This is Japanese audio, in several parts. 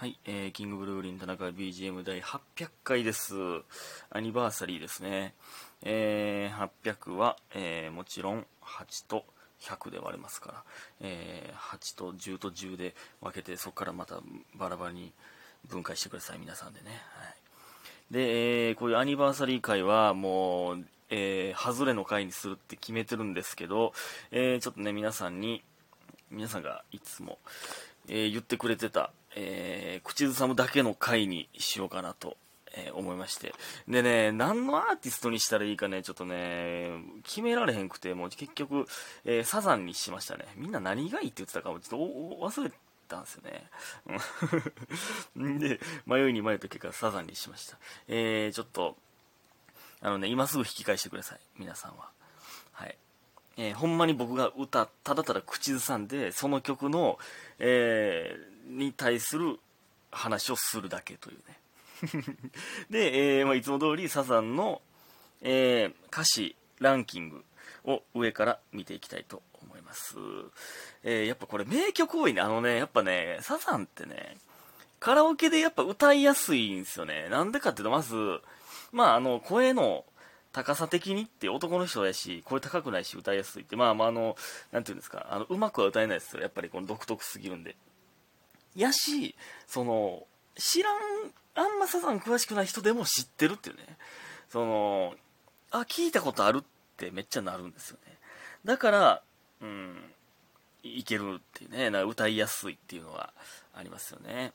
はい、えー、キングブルーリン田中 BGM 第800回です。アニバーサリーですね。えー、800は、えー、もちろん8と100で割れますから、えー、8と10と10で分けて、そこからまたバラバラに分解してください、皆さんでね。はい。で、えー、こういうアニバーサリー会はもう、えー、外れの回にするって決めてるんですけど、えー、ちょっとね、皆さんに、皆さんがいつも、えー言ってくれてた、えー口ずさむだけの回にしようかなと、えー思いまして。でね、何のアーティストにしたらいいかね、ちょっとね、決められへんくて、もう結局、えーサザンにしましたね。みんな何がいいって言ってたかもちょっと忘れたんですよね。で、迷いに迷った結果、サザンにしました。えーちょっと、あのね、今すぐ引き返してください、皆さんは。はい。えーほんまに僕が歌、ただただ口ずさんで、その曲の、えーに対する話をするだけというね。で、えーまあ、いつも通りサザンの、え歌詞ランキングを上から見ていきたいと思います。えーやっぱこれ名曲多いね。あのね、やっぱね、サザンってね、カラオケでやっぱ歌いやすいんですよね。なんでかっていうと、まず、まあ、あの、声の高さ的にって男の人やし、声高くないし歌いやすいって、まあまあ、あの、なんていうんですか、あの、うまくは歌えないですよ。やっぱりこの独特すぎるんで。やし、その、知らん、あんまサザン詳しくない人でも知ってるっていうね。その、あ、聞いたことあるってめっちゃなるんですよね。だから、うん、いけるっていうね、なんか歌いやすいっていうのはありますよね。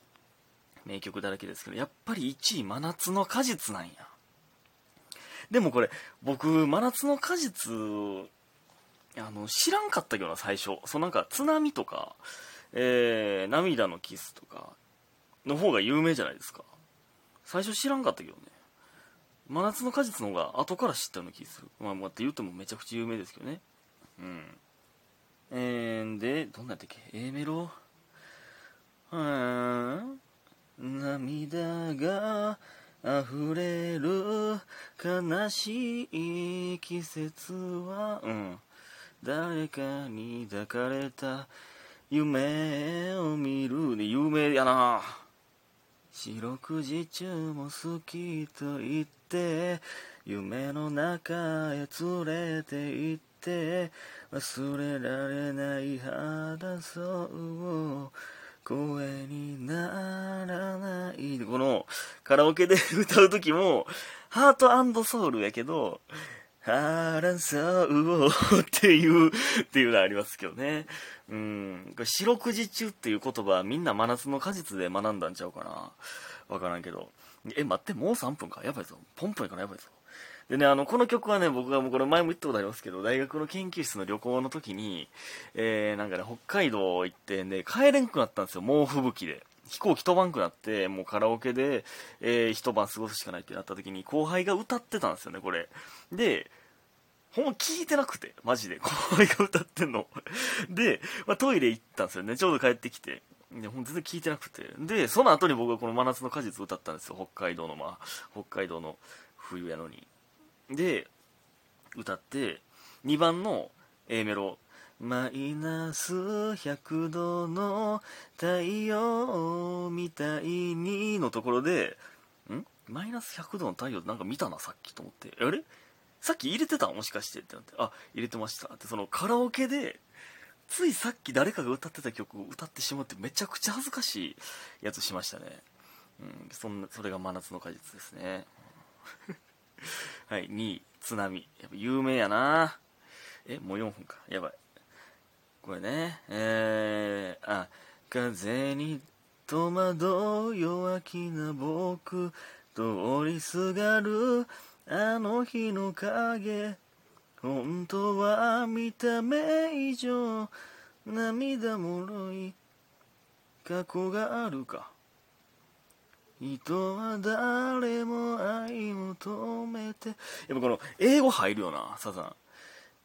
名曲だらけですけど、やっぱり1位、真夏の果実なんや。でもこれ、僕、真夏の果実、あの、知らんかったけどな、最初。そうなんか、津波とか、えー、涙のキスとか、の方が有名じゃないですか。最初知らんかったけどね。真夏の果実の方が後から知ったような気する。まあ、まあ、って言ってもめちゃくちゃ有名ですけどね。うん。えー、で、どんなやったっけ ?A メロ？うーん。悲しい季節は、うん。誰かに抱かれた夢を見る。で有名やな。四六時中も好きと言って夢の中へ連れて行って忘れられない肌そう声にならない。このカラオケで歌う時もハートソウルやけどハーランサウオっていう、っていうのはありますけどね。うん。これ四六時中っていう言葉はみんな真夏の果実で学んだんちゃうかな。わからんけど。え、待って、もう3分か。やばいぞ。ポンポンからやばいぞ。でね、あの、この曲はね、僕がもうこれ前も言ったことありますけど、大学の研究室の旅行の時に、えー、なんかね、北海道行ってね、帰れんくなったんですよ。猛吹雪で。飛行機飛ばんくなって、もうカラオケで、えー一晩過ごすしかないってなった時に、後輩が歌ってたんですよね、これ。で、ほんま聞いてなくて、マジで。後輩が歌ってんの。で、まあ、トイレ行ったんですよね。ちょうど帰ってきて。で、ほん全然聞いてなくて。で、その後に僕はこの真夏の果実歌ったんですよ。北海道の、まあ、北海道の冬やのに。で、歌って、2番の A メロ、マイナス100度の太陽みたいにのところで、ん？マイナス100度の太陽なんか見たな、さっきと思って。あれ？さっき入れてたもしかしてってなって、あ、入れてました。って、そのカラオケで、ついさっき誰かが歌ってた曲を歌ってしまってめちゃくちゃ恥ずかしいやつしましたね。うん、そんな、それが真夏の果実ですね。はい、2位、津波。やっぱ有名やなえ、もう4分か。やばい。これね、えー、あ、風に戸惑う弱気な僕、通りすがるあの日の影、本当は見た目以上、涙もろい過去があるか。人は誰も愛求めて。やっぱこの英語入るよな、サザン。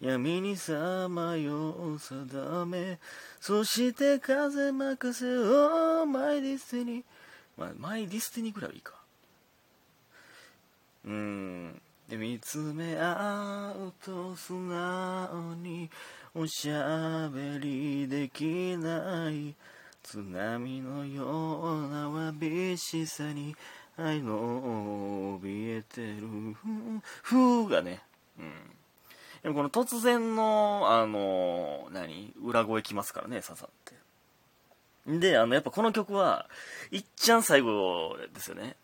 闇にさまよう定め、そして風任せ oh my destiny。まあ、 my destiny ぐらいはいいか。うん。で、見つめ合うと素直におしゃべりできない津波のようなわびしさに愛の怯えてるふうがねうんでもこの突然のあの何？裏声きますからねサザンって。であのやっぱこの曲はいっちゃん最後ですよね。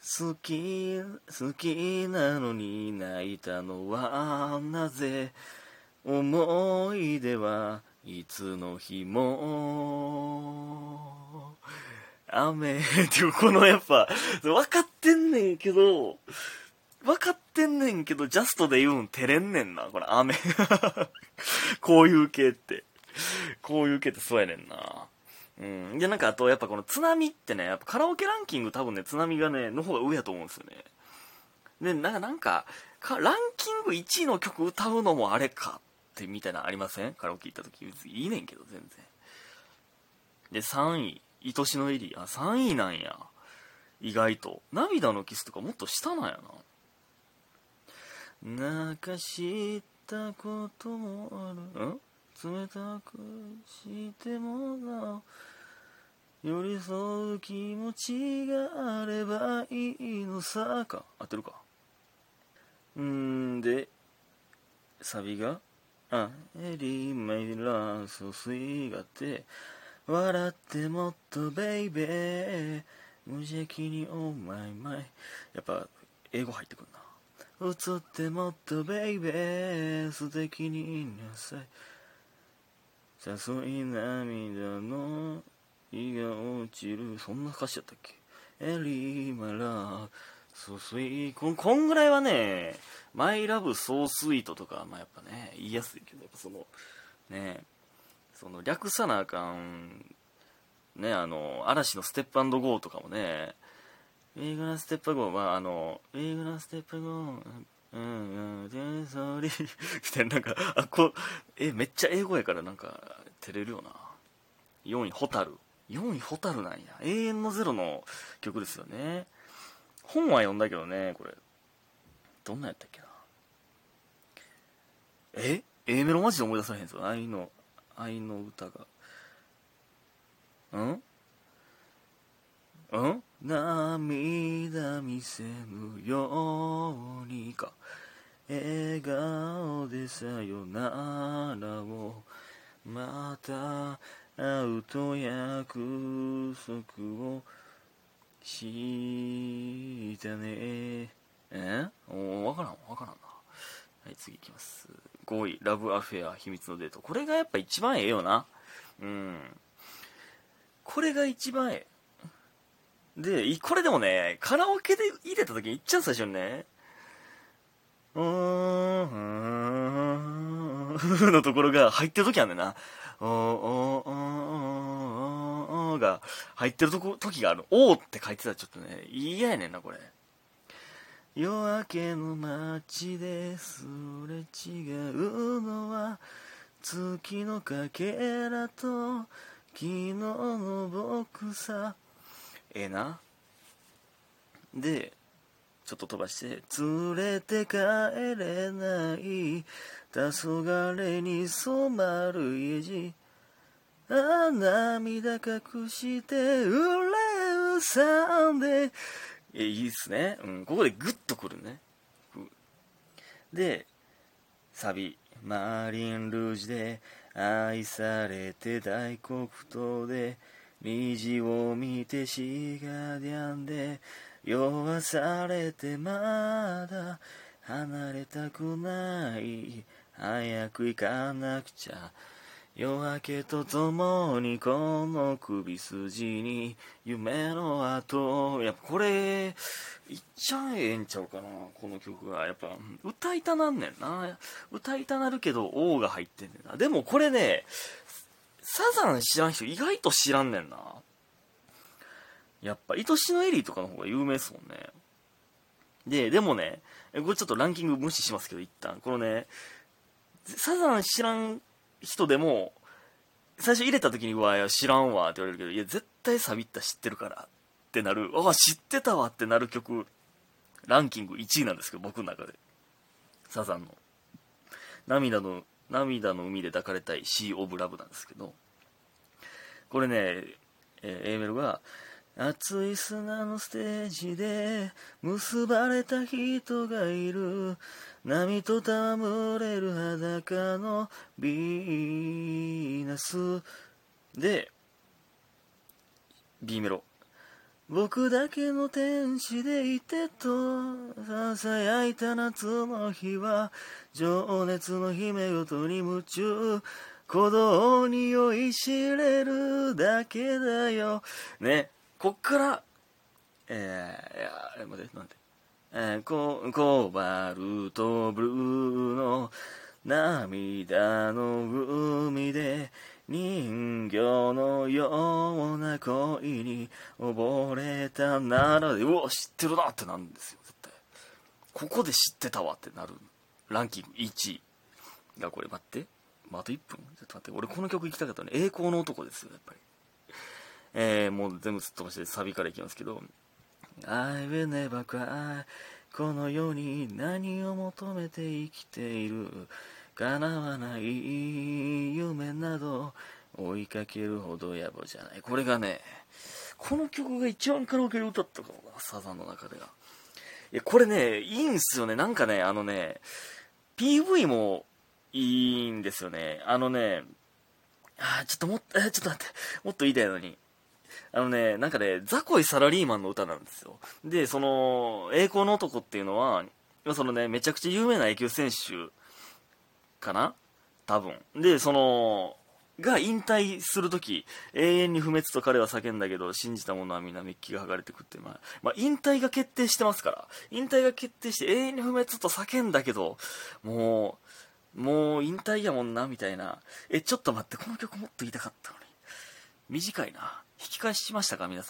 好き好きなのに泣いたのはなぜ？思い出はいつの日も。雨っていうこのやっぱ分かってんねんけど分かっててんねんけどジャストで言うん照れんねんなこれ雨 こういう系ってこういう系ってそうやねんなうん。で、なんかあと、やっぱこの津波ってね、やっぱカラオケランキング多分ね、津波がね、の方が上やと思うんですよね。で、なんか、なんか、かランキング1位の曲歌うのもあれかってみたいなありません？カラオケ行った時。いいねんけど、全然。で、3位、愛しのエリー。あ、3位なんや。意外と。涙のキスとかもっと下なんやな。泣かしたこともある。ん？冷たくしてもな。お寄り添う気持ちがあればいいのさ。か合ってるか？んでサビが？あエリーマイラーソスイがって笑ってもっとベイベー。無邪気にオーマイマイやっぱ英語入ってくるな映ってもっとベイベー素敵にいなさい。誘い涙の日が落ちる。そんな歌詞やったっけ？エリーマラソスイこんこんぐらいはねマイラブソースイートとかまあやっぱね言いやすいけどやっぱそのねその略さなあかんねあの嵐のステップゴーとかもね映画のステップゴーはあの映画のステップゴーうんうんでそれ みたいななんかあこうえめっちゃ英語やからなんか照れるよな。4位「ホタル」4位「ホタル」なんや。永遠のゼロの曲ですよね。本は読んだけどねこれ。どんなやったっけな。え？A メロマジで思い出されへんすよ愛の愛の歌が。ん？ん？涙見せぬようにか。笑顔でさよならをまた会うと約束をしたね。え？おわからんわからんな。はい次いきます。5位ラブアフェア秘密のデート。これがやっぱ一番ええよな。うん。これが一番ええ。で、これでもね、カラオケで入れた時にいっちゃう最初にね、うーん、のところが入ってる時あんねんな。おーおーおーが入ってるとこ時がある。おーって書いてたらちょっとね、嫌やねんな、これ。夜明けの街ですれ違うのは月のかけらと昨日の僕さええな。でちょっと飛ばして「連れて帰れない黄昏に染まる家路」あ涙隠してうれうさんでえいいっすね、うん、ここでグッとくるね。でサビ。マーリン・ルージュで愛されて大黒糖で虹を見てしがりゃんで酔されてまだ離れたくない。早く行かなくちゃ。夜明けとともにこの首筋に夢の後。やっぱこれいっちゃええんちゃうかなこの曲がやっぱ歌いたなんねんな。歌いたなるけど「王が入ってんねんな。でもこれねサザン知らん人意外と知らんねんな。やっぱ、愛しのエリーとかの方が有名ですもんね。で、でもね、これちょっとランキング無視しますけど、一旦。このね、サザン知らん人でも、最初入れた時に、うわ、知らんわって言われるけど、いや、絶対サビった知ってるからってなる、あ、知ってたわってなる曲、ランキング1位なんですけど、僕の中で。サザンの。涙の涙の海で抱かれたいシー・オブ・ラブなんですけど、これね、えー、A メロが、熱い砂のステージで結ばれた人がいる波と戯れる裸のヴィーナスで B メロ。僕だけの天使でいてと囁いた夏の日は情熱の姫ごとに夢中鼓動に酔いしれるだけだよ。ねこっからえー、いや待ってなんでえー、ココバルトブルーの涙の海で人形のような恋に溺れたならうわ知ってるなってなるんですよ絶対。ここで知ってたわってなるランキング1位がこれ待って。あと1分？ちょっと待って。俺この曲行きたかったね。栄光の男ですよやっぱり。えー、もう全部すっ飛ばしてサビからいきますけど。I will never cry この世に何を求めて生きている？叶わない夢など追いかけるほど野暮じゃない。これがねこの曲が一番カラオケで歌ったかもなサザンの中ではいやこれねいいんすよね。なんかねあのね PV もいいんですよね。あのねあちょっともっと、えちょっと待って、もっと言いたいのに。あのね、なんかね、ザコイサラリーマンの歌なんですよ。で、その、栄光の男っていうのは、そのね、めちゃくちゃ有名な野球選手かな？多分。で、その、が引退するとき、永遠に不滅と彼は叫んだけど、信じた者は皆メッキが剥がれてくって、まあ、まあ、引退が決定してますから、引退が決定して永遠に不滅と叫んだけど、もう、もう引退やもんな、みたいな。え、ちょっと待って、この曲もっと言いたかったのに。短いな。引き返しましたか皆さん